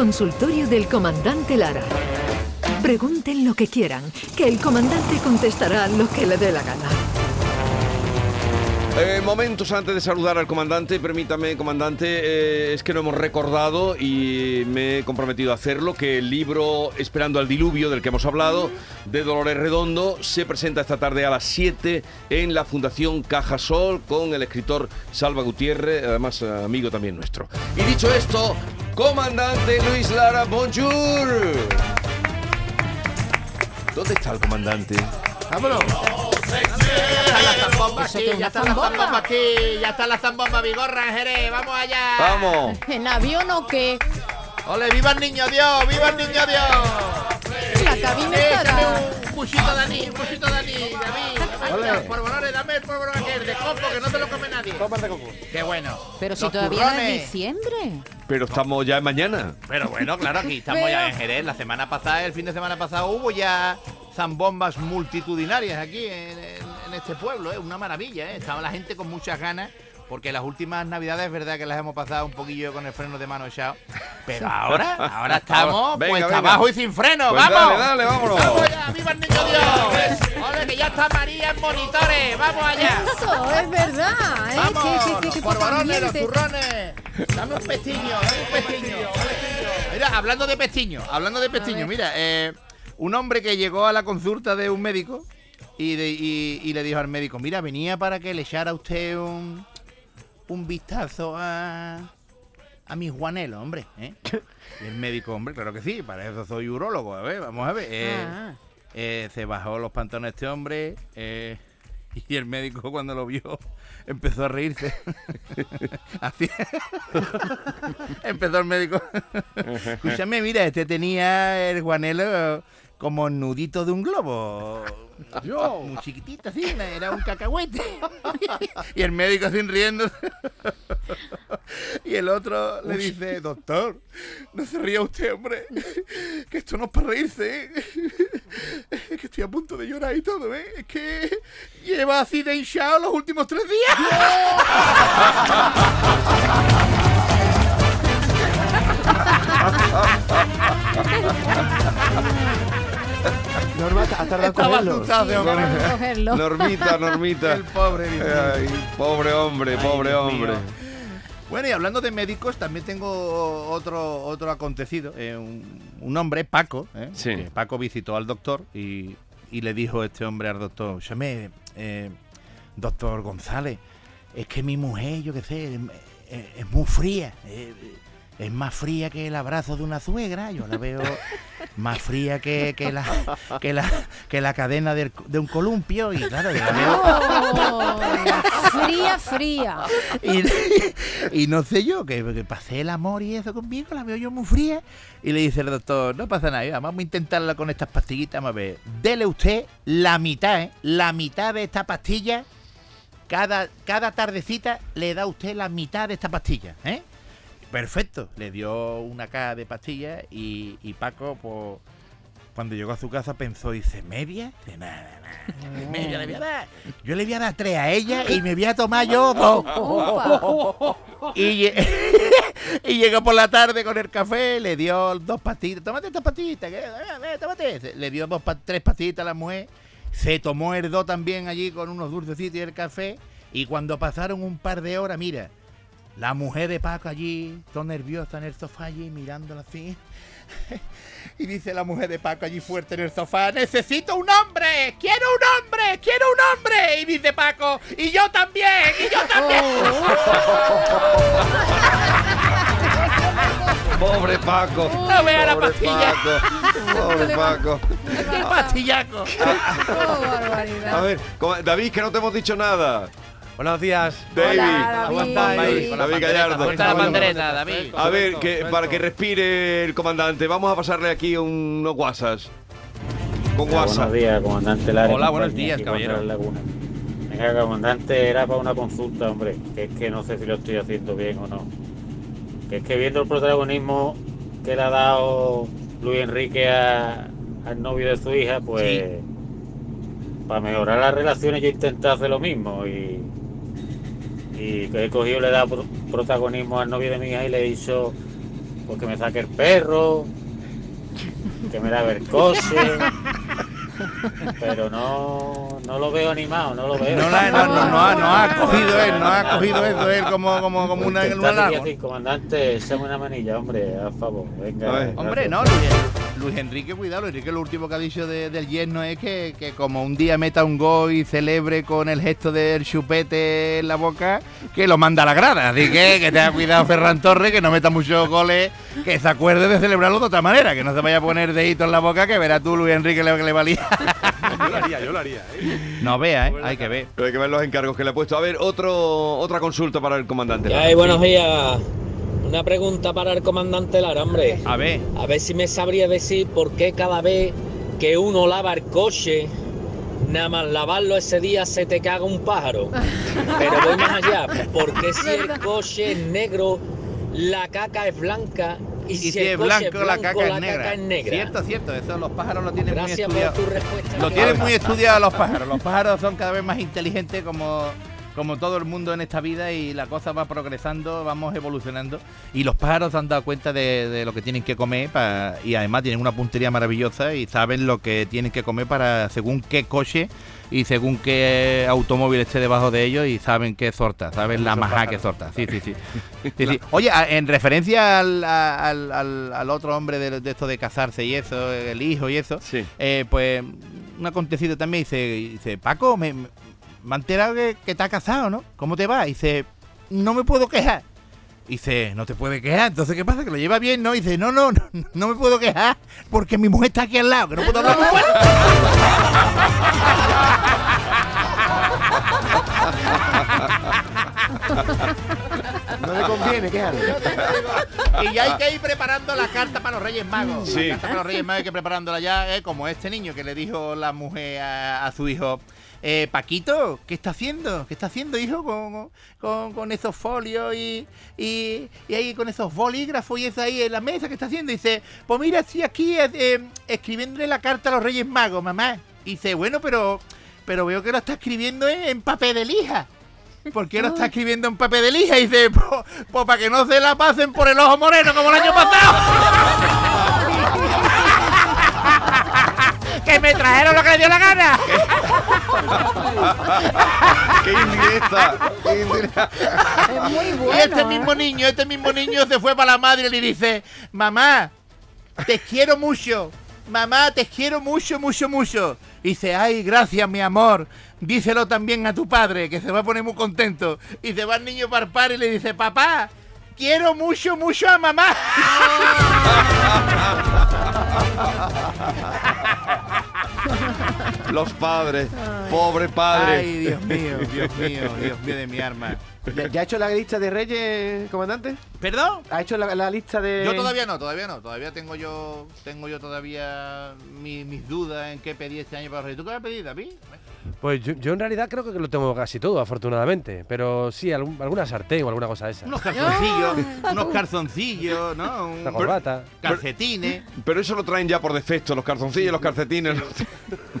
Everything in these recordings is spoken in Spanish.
consultorio del comandante Lara. Pregunten lo que quieran, que el comandante contestará lo que le dé la gana. Eh, momentos antes de saludar al comandante, permítame, comandante, eh, es que no hemos recordado y me he comprometido a hacerlo, que el libro Esperando al Diluvio, del que hemos hablado, de Dolores Redondo, se presenta esta tarde a las 7 en la Fundación Cajasol con el escritor Salva Gutiérrez, además eh, amigo también nuestro. Y dicho esto, comandante Luis Lara, bonjour. ¿Dónde está el comandante? ¡Vámonos! Ya está la zambomba aquí, ya está la zambomba aquí, ya está la zambomba Vigorra Jerez, vamos allá. ¡Vamos! ¿En avión o qué? ¡Ole, viva el niño Dios, viva el niño Dios! La cabina de anís, un buchito de anís, David. Ay, los polvorones, dame el polvorón aquel de coco que no te lo come nadie. de coco. ¡Qué bueno! Pero si Los todavía no es diciembre. Pero estamos ya en mañana. Pero bueno, claro, aquí estamos ya en Jerez. La semana pasada, el fin de semana pasado, hubo ya zambombas multitudinarias aquí en, en- en este pueblo. ¿eh? Una maravilla, ¿eh? Estaba la gente con muchas ganas. Porque las últimas navidades es verdad que las hemos pasado un poquillo con el freno de mano echado. Pero ahora, ahora estamos Venga, pues venga. abajo y sin freno. Pues ¡Vamos! dale, dale, vámonos. ¡Vamos ya! ¡Viva el niño Dios! ¡Ole, que ya está María en monitores! ¡Vamos allá! Eso, es verdad. ¿eh? ¡Vamos! Los polvorones, los turrones. Dame un pestiño, dame un pestiño. Mira, hablando de pestiño, hablando de pestiño, mira, eh, un hombre que llegó a la consulta de un médico y, de- y- y le dijo al médico, mira, venía para que le echara usted un, un vistazo a, a mi Juanelo, hombre. ¿eh?". Y el médico, hombre, claro que sí, para eso soy urólogo. A ver, vamos a ver. eh, Ah. eh, se bajó los pantalones este hombre y el médico cuando lo vio empezó a reírse. Así. empezó el médico. Escúchame, mira, este tenía el guanelo como nudito de un globo. Muy chiquitito, así, era un cacahuete. y el médico así riendo. y el otro le dice, doctor, no se ría usted, hombre, que esto no es para reírse. ¿eh? Es que estoy a punto de llorar y todo, ¿eh? Es que lleva así de hinchado los últimos tres días. Norma, ¿has tardado en Estaba cogerlo? asustado de hombre. Vamos a cogerlo. Normita, Normita. El pobre. Ay, pobre hombre, pobre hombre. mío. Bueno, y hablando de médicos, también tengo otro otro acontecido. Eh, un, un hombre, Paco, ¿eh? Sí. que Paco visitó al doctor y, y le dijo este hombre al doctor, "Xame, eh, doctor González, es que mi mujer, yo qué sé, es muy fría. eh, es más fría que el abrazo de una suegra. Yo la veo más fría que, que la, que, la, que la cadena de un columpio. Y claro, yo la veo Oh, fría, fría. y, y no sé yo, que, que pasé el amor y eso conmigo, la veo yo muy fría. Y le dice el doctor, no pasa nada, vamos a intentarla con estas pastillitas, vamos a ver. Dele usted la mitad, ¿eh? La mitad de esta pastilla. Cada, cada tardecita le da usted la mitad de esta pastilla, ¿eh? Perfecto. Le dio una caja de pastillas y, y Paco, pues, cuando llegó a su casa pensó, dice, ¿media? Dice, nada, nada. Media le voy a dar. Yo le voy a dar tres a ella y me voy a tomar yo dos. Y, y llegó por la tarde con el café, le dio dos pastillitas. Tómate esta pastillita, que, eh, eh, tómate. Le dio dos, tres pastillitas a la mujer. Se tomó el dos también allí con unos dulcecitos y el café. Y cuando pasaron un par de horas, mira, la mujer de Paco allí, toda nerviosa en el sofá allí, mirándola así. Y dice la mujer de Paco allí fuerte en el sofá, necesito un hombre, quiero un hombre, quiero un hombre. Y dice Paco, y yo también, y yo también. Pobre Paco. No vea la Pobre pastilla. Paco. Pobre Paco. ¡Qué pastillaco! Oh, barbaridad. A ver, David, que no te hemos dicho nada. Buenos días. David. Hola, David. David, David Gallardo. Suelta la pandereta, David. A ver, que, para que respire el comandante, vamos a pasarle aquí unos guasas. Con Hola, WhatsApp. Buenos días, comandante Lara. Hola, buenos días, caballero. Venga, comandante, era para una consulta, hombre, que es que no sé si lo estoy haciendo bien o no. Que es que viendo el protagonismo que le ha dado Luis Enrique a- al novio de su hija, pues para mejorar las relaciones yo intenté hacer lo mismo y, y que he cogido, le he dado pro- protagonismo al novio de mi hija y le he dicho, pues que me saque el perro, que me da el coche. Pero no, no lo veo animado, no lo veo. No, la- no, no, no ha, no ha cogido él, no ha cogido eso él como, como, como una, Está un halago. aquí, comandante, échame una manilla, hombre, a favor. Venga. Hombre, no, Luis, Luis Enrique, cuidado, Luis Enrique lo último que ha dicho de- del yerno es que, que como un día meta un gol y celebre con el gesto del chupete en la boca, que lo manda a la grada. Así que que tenga cuidado Ferran Torres, que no meta muchos goles, que se acuerde de celebrarlo de otra manera, que no se vaya a poner dedito en la boca, que verá tú Luis Enrique lo que le valía. Yo lo haría, yo lo haría. ¿eh? No vea, ¿eh? hay que ver. Pero hay que ver los encargos que le ha puesto. A ver, otro, otra consulta para el comandante. ¿Qué hay? Buenos días. Una pregunta para el comandante Lara, hombre. A ver, A ver si me sabría decir por qué cada vez que uno lava el coche, nada más lavarlo ese día se te caga un pájaro. Pero voy más allá. ¿Por qué si el coche es negro, la caca es blanca? Y, y si, si el es blanco, la caca es negra. caca es negra? Cierto, cierto, eso los pájaros lo tienen muy Gracias por estudiado. tu respuesta. Lo tienen muy estudiado los pájaros. Los pájaros son cada vez más inteligentes como, como todo el mundo en esta vida y la cosa va progresando, vamos evolucionando. Y los pájaros se han dado cuenta de, de lo que tienen que comer y además tienen una puntería maravillosa y saben lo que tienen que comer para según qué coche y según qué automóvil esté debajo de ellos y saben qué sorta, saben la majá que sorta. Sí, sí, sí. Sí, sí. Oye, en referencia al, al, al- al otro hombre de, de esto de casarse y eso, el hijo y eso, Sí. eh, pues un acontecido también dice, dice Paco, me, me he enterado que, que te has casado, ¿no? ¿Cómo te va? Dice, no me puedo quejar. Dice, no te puedes quejar, entonces ¿qué pasa? ¿Que lo lleva bien? No, dice, no, no, no, no me puedo quejar porque mi mujer está aquí al lado, que no puedo hablar muy fuerte. No le conviene, quéjale. Y ya hay que ir preparando la carta para los Reyes Magos. Sí. La carta para los Reyes Magos hay que preparándola ya, eh, como este niño que le dijo la mujer a, a su hijo. Eh, Paquito, ¿qué está haciendo? ¿Qué está haciendo, hijo, con, con, con esos folios y, y, y ahí con esos bolígrafos y eso ahí en la mesa? ¿Qué está haciendo? dice, pues mira, estoy aquí eh, eh, escribiéndole la carta a los Reyes Magos, mamá. Y dice, bueno, pero, pero veo que lo está escribiendo en, en papel de lija. ¿Por qué lo está escribiendo en papel de lija? Y dice, pues, para que no se la pasen por el ojo moreno como el año pasado. que me trajeron lo que le dio la gana. ¡Qué indirecta! ¡Qué indirecta! Es muy y bueno. este ¿eh? mismo niño, este mismo niño se fue para la madre y le dice, mamá, te quiero mucho. Mamá, te quiero mucho, mucho, mucho. Y dice, ay, gracias, mi amor. Díselo también a tu padre, que se va a poner muy contento. Y se va el niño para par y le dice, papá, quiero mucho, mucho a mamá. Los padres. Pobre padre. Ay, Dios mío, Dios mío, Dios mío de mi arma. ¿Ya, ya ha hecho la lista de Reyes, comandante? ¿Perdón? ¿Ha hecho la, la lista de.? Yo todavía no, todavía no. Todavía tengo yo tengo yo todavía mi- mis dudas en qué pedir este año para los Reyes. ¿Tú qué vas a pedir, David? Pues yo, yo en realidad creo que lo tengo casi todo, afortunadamente. Pero sí, algún- alguna sartén o alguna cosa de esa. Unos calzoncillos, unos calzoncillos, ¿no? Un- Una corbata. calcetines. Pero eso lo traen ya por defecto, los calzoncillos, los calcetines.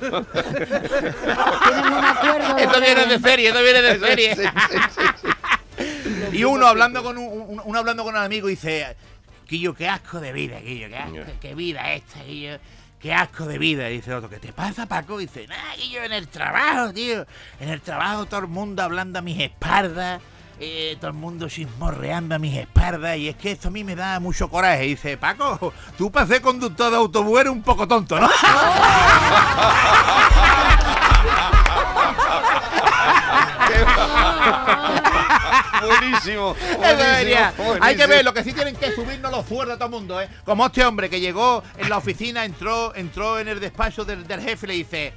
Tienen un acuerdo. de- Esto viene de serie, esto viene de Sí, serie. sí, sí, sí. Y uno hablando con un, uno hablando con un amigo dice, Quillo, qué asco de vida, Quillo, qué, asco, qué vida esta, Quillo. Qué asco de vida, y dice el otro, ¿qué te pasa, Paco? Y dice, nada, Quillo, en el trabajo, tío. En el trabajo todo el mundo hablando a mis espaldas. eh, todo el mundo chismorreando a mis espaldas y es que esto a mí me da mucho coraje. Y dice, Paco, tú para ser conductor de autobús eres un poco tonto, ¿no? Buenísimo. Buenísimo, debería. Hay que ver, lo que sí tienen que subirnos los sueldos a todo el mundo, ¿eh? Como este hombre que llegó en la oficina, entró, entró en el despacho del, del jefe y le dice,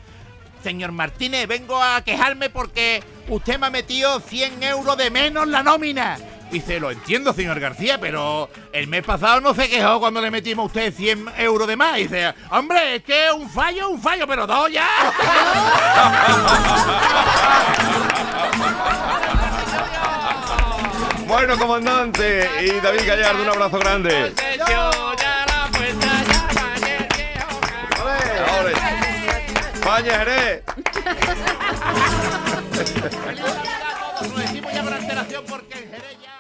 señor Martínez, vengo a quejarme porque usted me ha metido 100 euros de menos la nómina. Dice, lo entiendo, señor García, pero el mes pasado no se quejó cuando le metimos a usted 100 euros de más. Dice, hombre, es que un fallo, un fallo, pero dos ya. Bueno, comandante. Y David Gallardo, un abrazo grande. Ahora. España, Jerez. Lo decimos ya por alteración porque el Jerez ya...